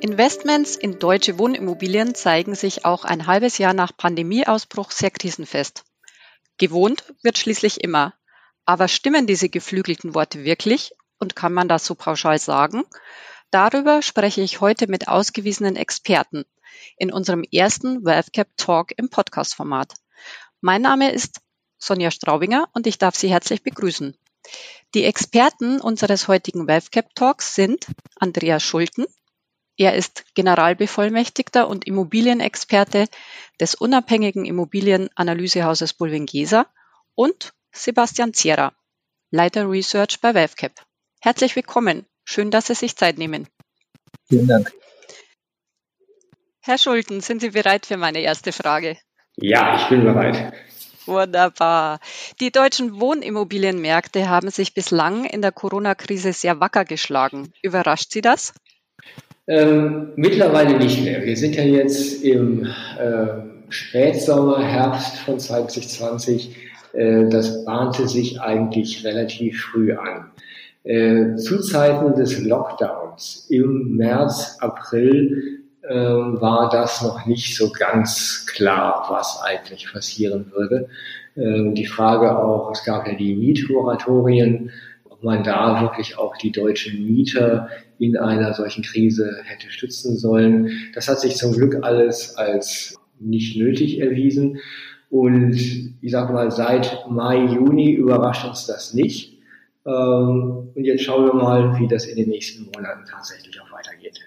Investments in deutsche Wohnimmobilien zeigen sich auch ein halbes Jahr nach Pandemieausbruch sehr krisenfest. Gewohnt wird schließlich immer. Aber stimmen diese geflügelten Worte wirklich und kann man das so pauschal sagen? Darüber spreche ich heute mit ausgewiesenen Experten in unserem ersten WealthCap Talk im Podcast-Format. Mein Name ist Sonja Straubinger und ich darf Sie herzlich begrüßen. Die Experten unseres heutigen WealthCap Talks sind Andreas Schulten, er ist Generalbevollmächtigter und Immobilienexperte des unabhängigen Immobilienanalysehauses Bulwiengesa und Sebastian Zierer, Leiter Research bei WavCap. Herzlich willkommen. Schön, dass Sie sich Zeit nehmen. Vielen Dank. Herr Schulten, sind Sie bereit für meine erste Frage? Ja, ich bin bereit. Wunderbar. Die deutschen Wohnimmobilienmärkte haben sich bislang in der Corona-Krise sehr wacker geschlagen. Überrascht Sie das? Ähm, mittlerweile nicht mehr. Wir sind ja jetzt im äh, Spätsommer, Herbst von 2020. Äh, das bahnte sich eigentlich relativ früh an. Äh, zu Zeiten des Lockdowns im März, April äh, war das noch nicht so ganz klar, was eigentlich passieren würde. Ähm, die Frage auch, es gab ja die Mietmoratorien, ob man da wirklich auch die deutschen Mieter in einer solchen Krise hätte stützen sollen. Das hat sich zum Glück alles als nicht nötig erwiesen. Und ich sage mal, seit Mai, Juni überrascht uns das nicht. Ähm, und jetzt schauen wir mal, wie das in den nächsten Monaten tatsächlich auch weitergeht.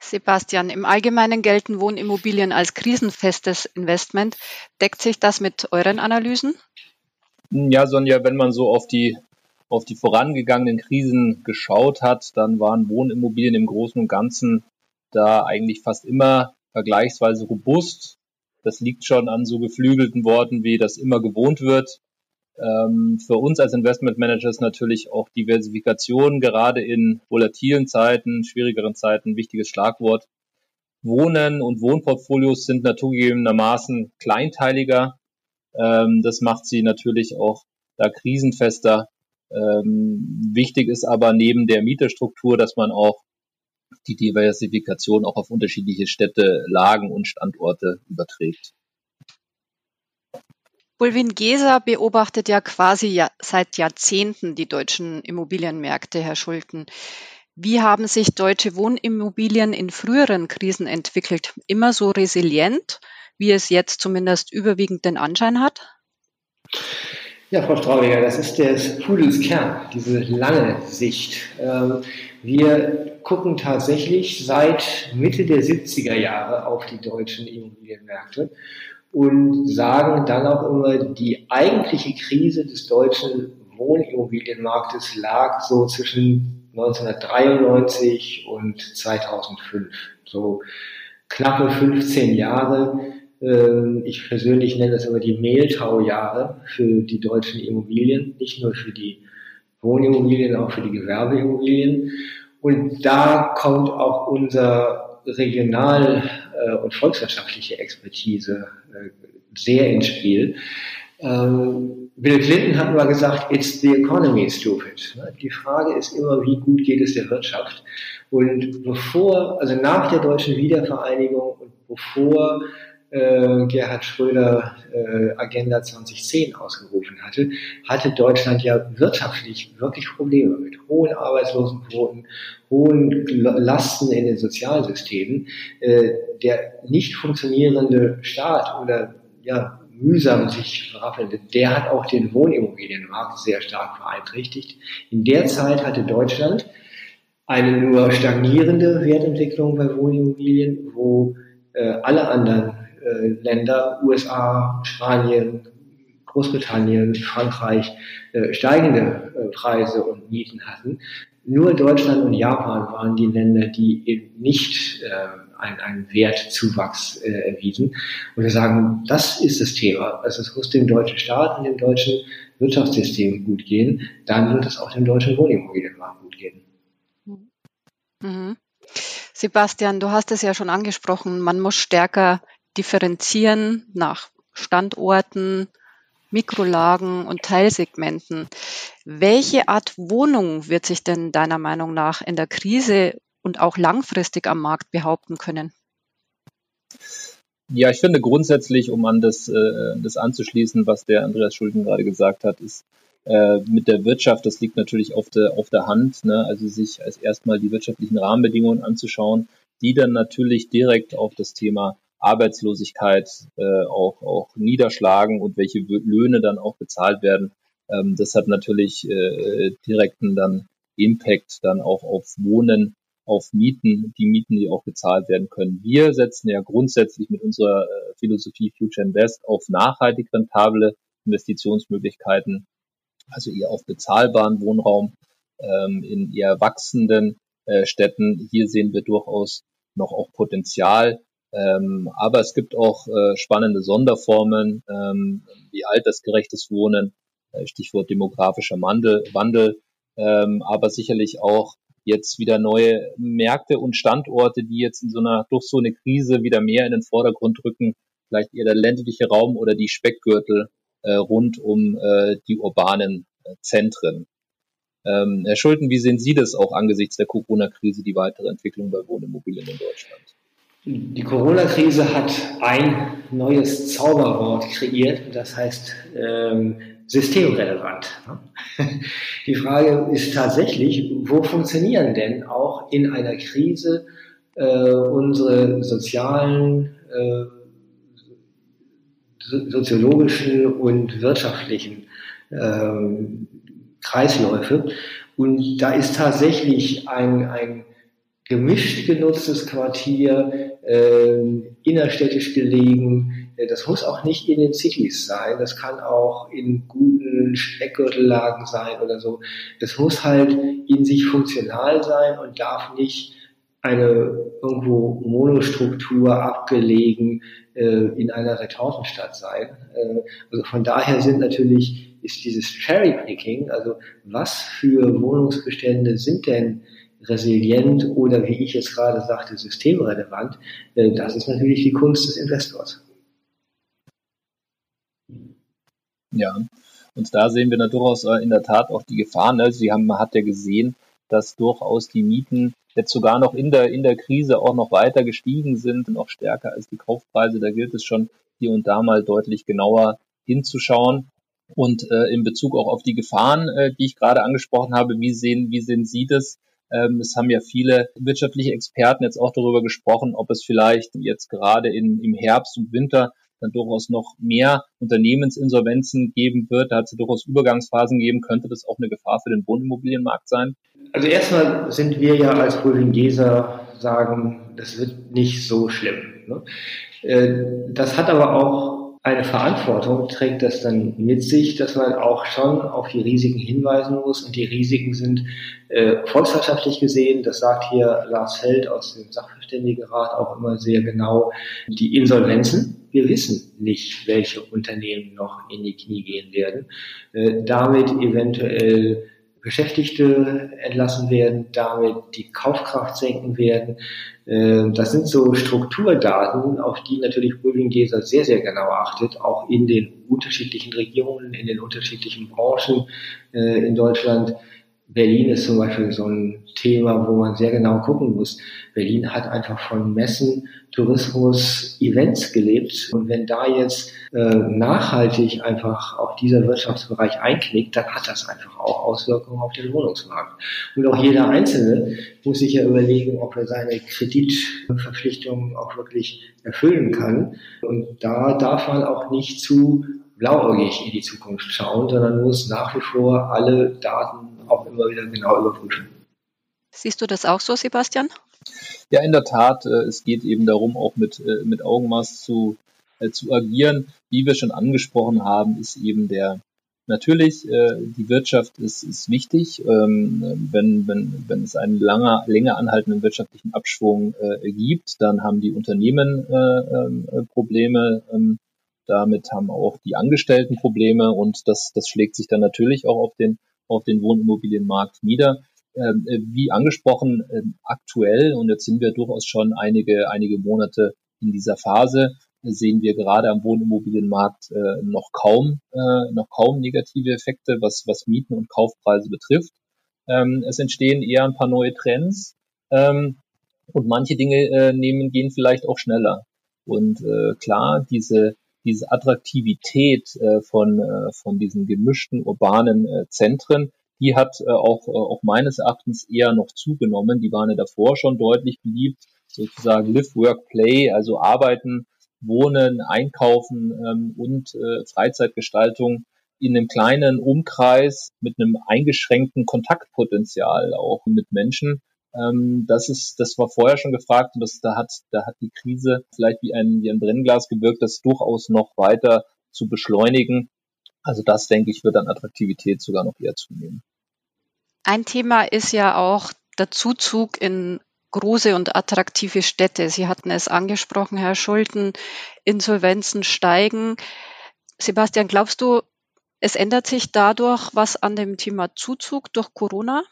Sebastian, im Allgemeinen gelten Wohnimmobilien als krisenfestes Investment. Deckt sich das mit euren Analysen? Ja, Sonja, wenn man so auf die auf die vorangegangenen Krisen geschaut hat, dann waren Wohnimmobilien im Großen und Ganzen da eigentlich fast immer vergleichsweise robust. Das liegt schon an so geflügelten Worten wie das immer gewohnt wird. Ähm, für uns als Investmentmanager ist natürlich auch Diversifikation gerade in volatilen Zeiten, schwierigeren Zeiten ein wichtiges Schlagwort. Wohnen und Wohnportfolios sind naturgegebenermaßen kleinteiliger. Ähm, das macht sie natürlich auch da krisenfester. Ähm, wichtig ist aber neben der Mieterstruktur, dass man auch die Diversifikation auch auf unterschiedliche Städte, Lagen und Standorte überträgt. Bulwin Geser beobachtet ja quasi ja seit Jahrzehnten die deutschen Immobilienmärkte, Herr Schulten. Wie haben sich deutsche Wohnimmobilien in früheren Krisen entwickelt? Immer so resilient, wie es jetzt zumindest überwiegend den Anschein hat? Ja, Frau Straubinger, das ist des Pudels Kern, diese lange Sicht. Ähm, wir gucken tatsächlich seit Mitte der 70er Jahre auf die deutschen Immobilienmärkte und sagen dann auch immer, die eigentliche Krise des deutschen Wohnimmobilienmarktes lag so zwischen 1993 und 2005. So knappe 15 Jahre ich persönlich nenne das immer die Mehltaujahre für die deutschen Immobilien, nicht nur für die Wohnimmobilien, auch für die Gewerbeimmobilien. Und da kommt auch unser regional- äh, und volkswirtschaftliche Expertise äh, sehr ins Spiel. Ähm, Bill Clinton hat mal gesagt, it's the economy, stupid. Die Frage ist immer, wie gut geht es der Wirtschaft? Und bevor, also nach der deutschen Wiedervereinigung und bevor äh, Gerhard Schröder äh, Agenda 2010 ausgerufen hatte, hatte Deutschland ja wirtschaftlich wirklich Probleme mit hohen Arbeitslosenquoten, hohen Lasten in den Sozialsystemen. Äh, der nicht funktionierende Staat oder ja, mühsam sich verraffelnde, der hat auch den Wohnimmobilienmarkt sehr stark beeinträchtigt. In der Zeit hatte Deutschland eine nur stagnierende Wertentwicklung bei Wohnimmobilien, wo äh, alle anderen äh, Länder, USA, Spanien, Großbritannien, Frankreich, äh, steigende äh, Preise und Mieten hatten. Nur Deutschland und Japan waren die Länder, die eben nicht einen, Wertzuwachs erwiesen. Und wir sagen, das ist das Thema. Also es muss dem deutschen Staat und dem deutschen Wirtschaftssystem gut gehen. Dann wird es auch dem deutschen Wohnimmobilienmarkt gut gehen. Mhm. Sebastian, du hast es ja schon angesprochen, man muss stärker differenzieren nach Standorten, Mikrolagen und Teilsegmenten. Welche Art Wohnung wird sich denn deiner Meinung nach in der Krise und auch langfristig am Markt behaupten können? Ja, ich finde grundsätzlich, um an das, äh, das anzuschließen, was der Andreas Schulden gerade gesagt hat, ist äh, mit der Wirtschaft, das liegt natürlich auf der, auf der Hand, ne? also sich als erstmal die wirtschaftlichen Rahmenbedingungen anzuschauen, die dann natürlich direkt auf das Thema Arbeitslosigkeit äh, auch, auch niederschlagen und welche Löhne dann auch bezahlt werden. Ähm, das hat natürlich äh, direkten dann Impact dann auch auf Wohnen auf Mieten, die Mieten, die auch gezahlt werden können. Wir setzen ja grundsätzlich mit unserer äh, Philosophie Future Invest auf nachhaltig rentable Investitionsmöglichkeiten, also eher auf bezahlbaren Wohnraum ähm, in eher wachsenden äh, Städten. Hier sehen wir durchaus noch auch Potenzial. Ähm, aber es gibt auch äh, spannende Sonderformen ähm, wie altersgerechtes Wohnen, äh, Stichwort demografischer Wandel, Wandel ähm, aber sicherlich auch jetzt wieder neue Märkte und Standorte, die jetzt in so einer, durch so eine Krise wieder mehr in den Vordergrund rücken, vielleicht eher der ländliche Raum oder die Speckgürtel äh, rund um äh, die urbanen äh, Zentren. Ähm, Herr Schulten, wie sehen Sie das auch angesichts der Corona-Krise, die weitere Entwicklung bei Wohnimmobilien in Deutschland? Die Corona-Krise hat ein neues Zauberwort kreiert, das heißt ähm, systemrelevant. Die Frage ist tatsächlich, wo funktionieren denn auch in einer Krise äh, unsere sozialen, äh, soziologischen und wirtschaftlichen äh, Kreisläufe? Und da ist tatsächlich ein, ein gemischt genutztes Quartier, innerstädtisch gelegen, äh, das muss auch nicht in den Cities sein, das kann auch in guten Speckgürtellagen sein oder so. Das muss halt in sich funktional sein und darf nicht eine irgendwo Monostruktur abgelegen äh, in einer Retortenstadt sein. Äh, also von daher sind natürlich ist dieses Cherry-Picking, also was für Wohnungsbestände sind denn resilient oder wie ich jetzt gerade sagte, systemrelevant, äh, das ist natürlich die Kunst des Investors. Ja, und da sehen wir da durchaus äh, in der Tat auch die Gefahren. Ne? Sie haben, man hat ja gesehen, dass durchaus die Mieten jetzt sogar noch in der, in der Krise auch noch weiter gestiegen sind, noch stärker als die Kaufpreise. Da gilt es schon hier und da mal deutlich genauer hinzuschauen. Und äh, in Bezug auch auf die Gefahren, äh, die ich gerade angesprochen habe, wie sehen, wie sehen Sie das? Ähm, es haben ja viele wirtschaftliche Experten jetzt auch darüber gesprochen, ob es vielleicht jetzt gerade in, im Herbst und Winter dann durchaus noch mehr Unternehmensinsolvenzen geben wird, da hat es durchaus Übergangsphasen geben, könnte das auch eine Gefahr für den Wohnimmobilienmarkt sein? Also erstmal sind wir ja als Holdingeser sagen, das wird nicht so schlimm. Ne? Äh, das hat aber auch eine Verantwortung trägt das dann mit sich, dass man auch schon auf die Risiken hinweisen muss. Und die Risiken sind äh, volkswirtschaftlich gesehen, das sagt hier Lars Feld aus dem Sachverständigenrat auch immer sehr genau, die Insolvenzen. Wir wissen nicht, welche Unternehmen noch in die Knie gehen werden. Äh, damit eventuell Beschäftigte entlassen werden, damit die Kaufkraft senken werden. Ähm, das sind so Strukturdaten, auf die natürlich Bulwingeser sehr, sehr genau achtet, auch in den unterschiedlichen Regionen, in den unterschiedlichen Branchen äh, in Deutschland. Berlin ist zum Beispiel so ein Thema, wo man sehr genau gucken muss. Berlin hat einfach von Messen, Tourismus, Events gelebt. Und wenn da jetzt äh, nachhaltig einfach auch dieser Wirtschaftsbereich einknickt, dann hat das einfach auch Auswirkungen auf den Wohnungsmarkt. Und auch jeder Einzelne muss sich ja überlegen, ob er seine Kreditverpflichtungen auch wirklich erfüllen kann. Und da darf man auch nicht zu blauäugig in die Zukunft schauen, sondern muss nach wie vor alle Daten auch immer wieder genau überprüfen. Siehst du das auch so, Sebastian? Ja, in der Tat. Äh, es geht eben darum, auch mit, äh, mit Augenmaß zu, äh, zu agieren. Wie wir schon angesprochen haben, ist eben der Natürlich, die Wirtschaft ist, ist wichtig. Ähm, wenn, wenn, wenn es einen langer, länger anhaltenden wirtschaftlichen Abschwung gibt, dann haben die Unternehmen ähm, Probleme. Ähm, damit haben auch die Angestellten Probleme und das, das schlägt sich dann natürlich auch auf den auf den Wohnimmobilienmarkt nieder. Ähm, äh, wie angesprochen, äh, aktuell, und jetzt sind wir durchaus schon einige, einige Monate in dieser Phase, sehen wir gerade am Wohnimmobilienmarkt äh, noch kaum, äh, noch kaum negative Effekte, was, was Mieten und Kaufpreise betrifft. Ähm, es entstehen eher ein paar neue Trends. Ähm, und manche Dinge äh, nehmen, gehen vielleicht auch schneller. Und äh, klar, diese, diese Attraktivität äh, von, äh, von diesen gemischten urbanen äh, Zentren, die hat äh, auch, äh, auch meines Erachtens eher noch zugenommen. Die waren ja davor schon deutlich beliebt, sozusagen Live, Work, Play, also Arbeiten, Wohnen, Einkaufen ähm, und äh, Freizeitgestaltung in einem kleinen Umkreis mit einem eingeschränkten Kontaktpotenzial auch mit Menschen. Ähm, das ist, das war vorher schon gefragt und das, da hat, da hat die Krise vielleicht wie ein, wie ein Brennglas gewirkt, das durchaus noch weiter zu beschleunigen. Also das, denke ich, wird an Attraktivität sogar noch eher zunehmen. Ein Thema ist ja auch der Zuzug in große und attraktive Städte. Sie hatten es angesprochen, Herr Schulten, Insolvenzen steigen. Sebastian, glaubst du, es ändert sich dadurch was an dem Thema Zuzug durch Corona?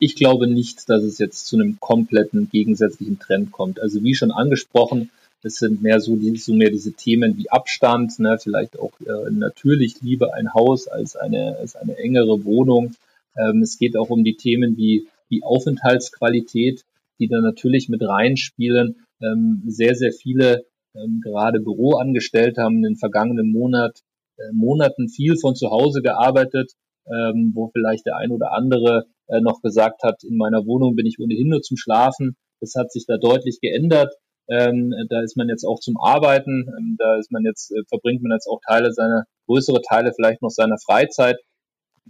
Ich glaube nicht, dass es jetzt zu einem kompletten gegensätzlichen Trend kommt. Also wie schon angesprochen, es sind mehr so, die, so mehr diese Themen wie Abstand, ne, vielleicht auch äh, natürlich lieber ein Haus als eine, als eine engere Wohnung. Ähm, es geht auch um die Themen wie, wie Aufenthaltsqualität, die da natürlich mit reinspielen. Ähm, sehr, sehr viele, ähm, gerade Büroangestellte haben in den vergangenen Monat äh, Monaten viel von zu Hause gearbeitet, ähm, wo vielleicht der ein oder andere äh, noch gesagt hat, in meiner Wohnung bin ich ohnehin nur zum Schlafen. Das hat sich da deutlich geändert. Ähm, da ist man jetzt auch zum Arbeiten, ähm, da ist man jetzt, äh, verbringt man jetzt auch Teile seiner, größere Teile vielleicht noch seiner Freizeit.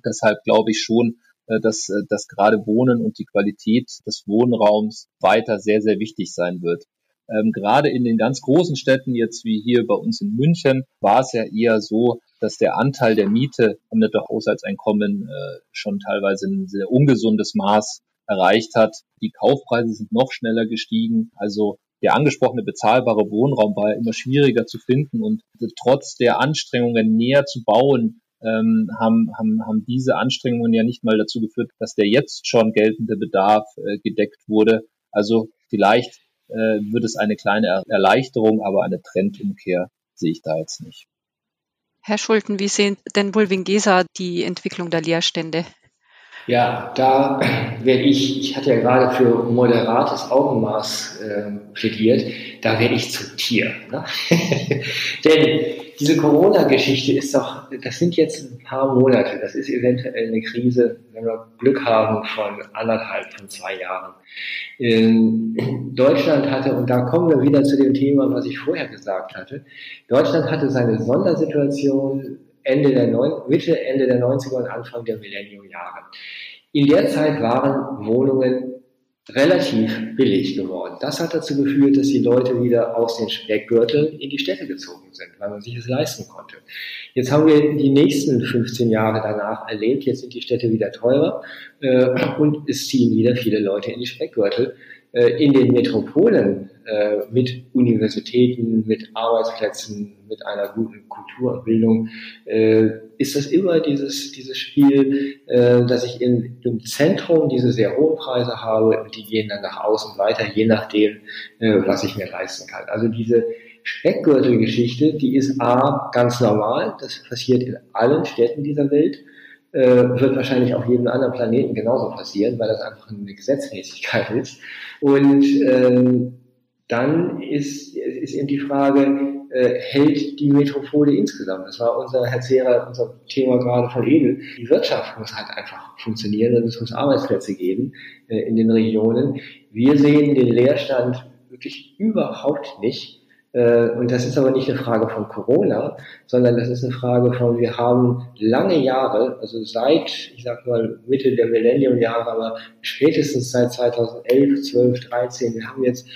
Deshalb glaube ich schon, äh, dass, äh, dass gerade Wohnen und die Qualität des Wohnraums weiter sehr, sehr wichtig sein wird. Ähm, gerade in den ganz großen Städten, jetzt wie hier bei uns in München, war es ja eher so, dass der Anteil der Miete am Nettohaushaltseinkommen äh, schon teilweise ein sehr ungesundes Maß erreicht hat. Die Kaufpreise sind noch schneller gestiegen. Also der angesprochene bezahlbare Wohnraum war ja immer schwieriger zu finden und trotz der Anstrengungen näher zu bauen, ähm, haben, haben, haben diese Anstrengungen ja nicht mal dazu geführt, dass der jetzt schon geltende Bedarf äh, gedeckt wurde. Also vielleicht äh, wird es eine kleine Erleichterung, aber eine Trendumkehr sehe ich da jetzt nicht. Herr Schulten, wie sehen denn wohl Wingesa die Entwicklung der Leerstände? Ja, da werde ich, ich hatte ja gerade für moderates Augenmaß äh, plädiert, da werde ich zum Tier. Ne? Denn diese Corona-Geschichte ist doch, das sind jetzt ein paar Monate, das ist eventuell eine Krise, wenn wir Glück haben, von anderthalb, von zwei Jahren. In Deutschland hatte, und da kommen wir wieder zu dem Thema, was ich vorher gesagt hatte, Deutschland hatte seine Sondersituation Ende der Neun Mitte, Ende der 90er und Anfang der Millennium-Jahre. In der Zeit waren Wohnungen relativ billig geworden. Das hat dazu geführt, dass die Leute wieder aus den Speckgürteln in die Städte gezogen sind, weil man sich es leisten konnte. Jetzt haben wir die nächsten 15 Jahre danach erlebt, jetzt sind die Städte wieder teurer äh, und es ziehen wieder viele Leute in die Speckgürtel. Äh, in den Metropolen äh, mit Universitäten, mit Arbeitsplätzen, mit einer guten Kultur und Bildung, äh, ist das immer dieses, dieses Spiel, dass ich in, im Zentrum diese sehr hohen Preise habe und die gehen dann nach außen weiter, je nachdem, was ich mir leisten kann. Also diese Speckgürtelgeschichte, die ist A, ganz normal, das passiert in allen Städten dieser Welt wird wahrscheinlich auf jedem anderen Planeten genauso passieren, weil das einfach eine Gesetzmäßigkeit ist. Und ähm, dann ist, ist eben die Frage, äh, hält die Metropole insgesamt? Das war unser, Herr Zehrer, unser Thema gerade von eben. Die Wirtschaft muss halt einfach funktionieren und es muss Arbeitsplätze geben äh, in den Regionen. Wir sehen den Leerstand wirklich überhaupt nicht. Äh, und das ist aber nicht eine Frage von Corona, sondern das ist eine Frage von, wir haben lange Jahre, also seit, ich sag mal, Mitte der Millennium-Jahre, aber spätestens seit 2011, 12, 13, wir haben jetzt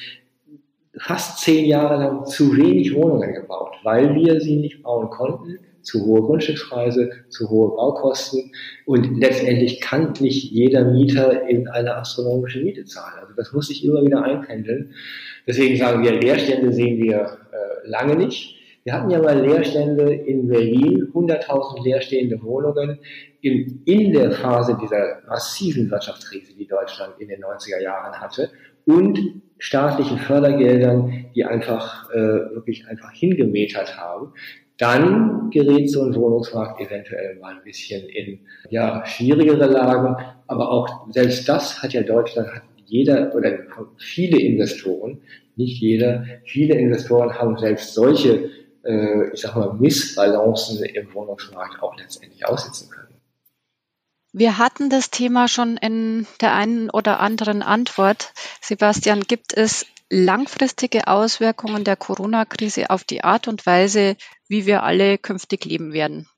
fast zehn Jahre lang zu wenig Wohnungen gebaut, weil wir sie nicht bauen konnten, zu hohe Grundstückspreise, zu hohe Baukosten und letztendlich kann nicht jeder Mieter in eine astronomische Miete zahlen. Also das muss sich immer wieder einpendeln. Deswegen sagen wir, Leerstände sehen wir äh, lange nicht. Wir hatten ja mal Leerstände in Berlin, 100.000 leerstehende Wohnungen in, in der Phase dieser massiven Wirtschaftskrise, die Deutschland in den 90er Jahren hatte und staatlichen Fördergeldern, die einfach äh, wirklich einfach hingemetert haben. Dann gerät so ein Wohnungsmarkt eventuell mal ein bisschen in ja, schwierigere Lagen, aber auch selbst das hat ja Deutschland hat jeder oder viele Investoren, nicht jeder, viele Investoren haben selbst solche, äh, ich sag mal, Missbalancen im Wohnungsmarkt auch letztendlich aussitzen können. Wir hatten das Thema schon in der einen oder anderen Antwort. Sebastian, gibt es langfristige Auswirkungen der Corona-Krise auf die Art und Weise, wie wir alle künftig leben werden?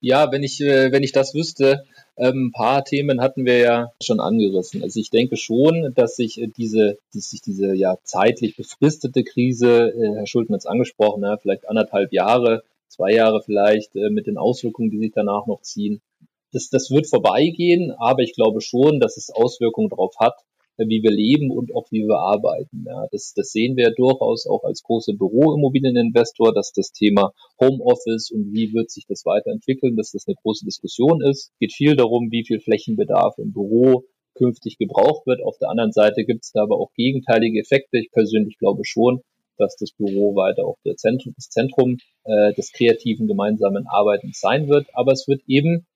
Ja, wenn ich, äh, wenn ich das wüsste, ähm, ein paar Themen hatten wir ja schon angerissen. Also ich denke schon, dass sich äh, diese, dass sich diese ja zeitlich befristete Krise, äh, Herr Schulten hat es angesprochen, vielleicht anderthalb Jahre, zwei Jahre vielleicht, mit den Auswirkungen, die sich danach noch ziehen, das, das wird vorbeigehen, aber ich glaube schon, dass es Auswirkungen darauf hat, wie wir leben und auch wie wir arbeiten. Ja, das, das sehen wir durchaus auch als große Büroimmobilieninvestor, dass das Thema Homeoffice und wie wird sich das weiterentwickeln, dass das eine große Diskussion ist. Geht viel darum, wie viel Flächenbedarf im Büro künftig gebraucht wird. Auf der anderen Seite gibt es da aber auch gegenteilige Effekte. Ich persönlich glaube schon, dass das Büro weiter auch der Zentrum, das Zentrum äh, des kreativen gemeinsamen Arbeitens sein wird. Aber es wird eben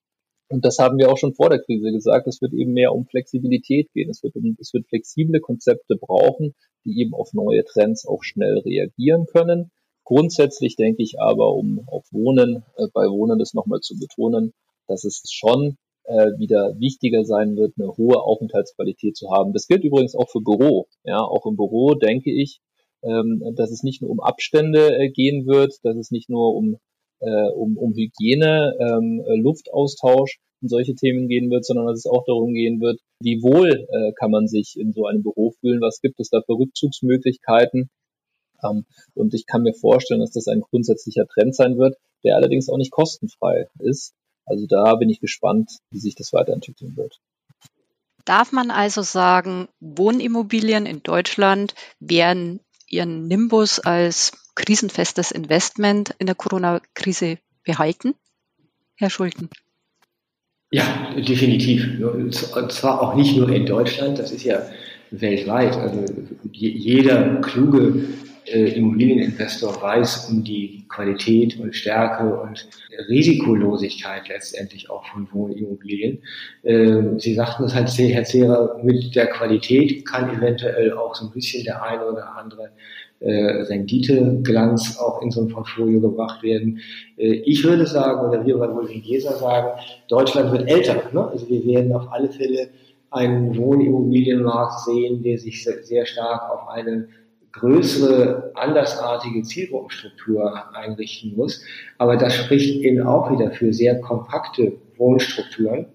und das haben wir auch schon vor der Krise gesagt. Es wird eben mehr um Flexibilität gehen. Es wird, um, es wird flexible Konzepte brauchen, die eben auf neue Trends auch schnell reagieren können. Grundsätzlich denke ich aber, um auf Wohnen, äh, bei Wohnen das nochmal zu betonen, dass es schon äh, wieder wichtiger sein wird, eine hohe Aufenthaltsqualität zu haben. Das gilt übrigens auch für Büro. Ja, auch im Büro denke ich, ähm, dass es nicht nur um Abstände äh, gehen wird, dass es nicht nur um äh, um, um Hygiene, ähm, äh, Luftaustausch und solche Themen gehen wird, sondern dass es auch darum gehen wird, wie wohl äh, kann man sich in so einem Büro fühlen, was gibt es da für Rückzugsmöglichkeiten. Ähm, und ich kann mir vorstellen, dass das ein grundsätzlicher Trend sein wird, der allerdings auch nicht kostenfrei ist. Also da bin ich gespannt, wie sich das weiterentwickeln wird. Darf man also sagen, Wohnimmobilien in Deutschland werden ihren Nimbus als krisenfestes Investment in der Corona-Krise behalten? Herr Schulten. Ja, definitiv. Und zwar auch nicht nur in Deutschland, das ist ja weltweit. Also jeder kluge äh, Immobilieninvestor weiß um die Qualität und Stärke und Risikolosigkeit letztendlich auch von Wohnimmobilien. Äh, Sie sagten es halt, Herr Zehrer, mit der Qualität kann eventuell auch so ein bisschen der eine oder andere äh, Renditeglanz auch in so ein Portfolio gebracht werden. Äh, ich würde sagen, oder wir bei Wolfing sagen, Deutschland wird älter. Ne? Also wir werden auf alle Fälle einen Wohnimmobilienmarkt sehen, der sich sehr stark auf eine größere, andersartige Zielgruppenstruktur einrichten muss. Aber das spricht eben auch wieder für sehr kompakte Wohnstrukturen.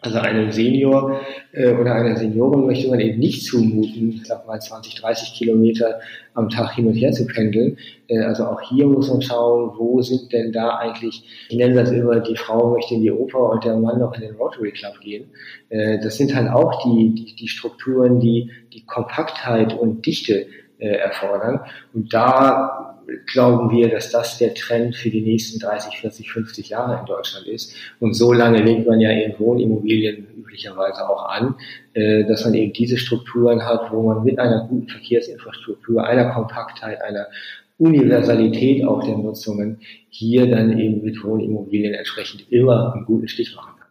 Also einem Senior äh, oder einer Seniorin möchte man eben nicht zumuten, ich sag mal 20, 30 Kilometer am Tag hin und her zu pendeln. Äh, also auch hier muss man schauen, wo sind denn da eigentlich, ich nenne das immer, die Frau möchte in die Oper und der Mann noch in den Rotary Club gehen. Äh, das sind halt auch die, die, die Strukturen, die die Kompaktheit und Dichte äh, erfordern. Und da glauben wir, dass das der Trend für die nächsten 30, 40, 50 Jahre in Deutschland ist. Und so lange legt man ja in Wohnimmobilien üblicherweise auch an, äh, dass man eben diese Strukturen hat, wo man mit einer guten Verkehrsinfrastruktur, einer Kompaktheit, einer Universalität auch der Nutzungen hier dann eben mit Wohnimmobilien entsprechend immer einen guten Stich machen kann.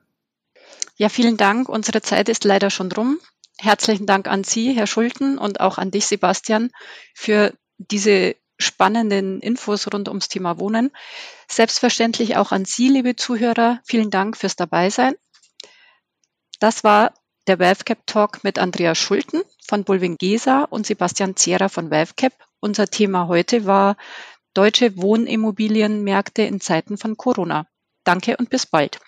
Ja, vielen Dank. Unsere Zeit ist leider schon rum. Herzlichen Dank an Sie, Herr Schulten, und auch an dich, Sebastian, für diese spannenden Infos rund ums Thema Wohnen. Selbstverständlich auch an Sie, liebe Zuhörer. Vielen Dank fürs Dabeisein. Das war der WealthCap Talk mit Andrea Schulten von Bulwing Gesa und Sebastian Zehrer von WealthCap. Unser Thema heute war deutsche Wohnimmobilienmärkte in Zeiten von Corona. Danke und bis bald.